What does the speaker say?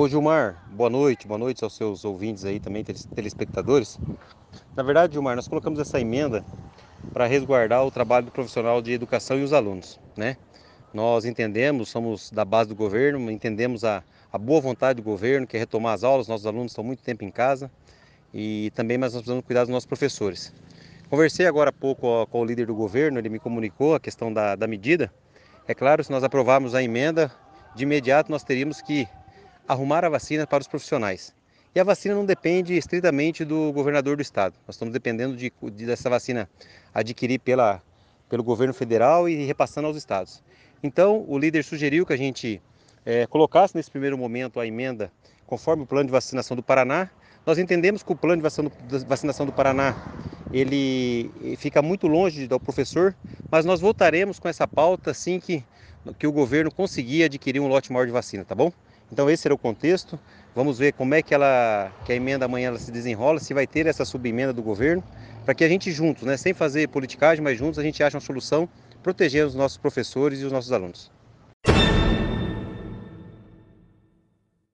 Ô Gilmar, boa noite, boa noite aos seus ouvintes aí também, telespectadores. Na verdade, Gilmar, nós colocamos essa emenda para resguardar o trabalho do profissional de educação e os alunos, né? Nós entendemos, somos da base do governo, entendemos a, a boa vontade do governo, que é retomar as aulas, nossos alunos estão muito tempo em casa e também mas nós precisamos cuidar dos nossos professores. Conversei agora há pouco com o líder do governo, ele me comunicou a questão da, da medida. É claro, se nós aprovarmos a emenda, de imediato nós teríamos que arrumar a vacina para os profissionais. E a vacina não depende estritamente do governador do estado. Nós estamos dependendo de, de dessa vacina adquirir pela, pelo governo federal e repassando aos estados. Então, o líder sugeriu que a gente é, colocasse nesse primeiro momento a emenda conforme o plano de vacinação do Paraná. Nós entendemos que o plano de vacinação do Paraná ele fica muito longe do professor, mas nós voltaremos com essa pauta assim que, que o governo conseguir adquirir um lote maior de vacina, tá bom? Então esse era o contexto. Vamos ver como é que ela que a emenda amanhã ela se desenrola, se vai ter essa subemenda do governo, para que a gente juntos, né, sem fazer politicagem, mas juntos a gente ache uma solução protegendo os nossos professores e os nossos alunos.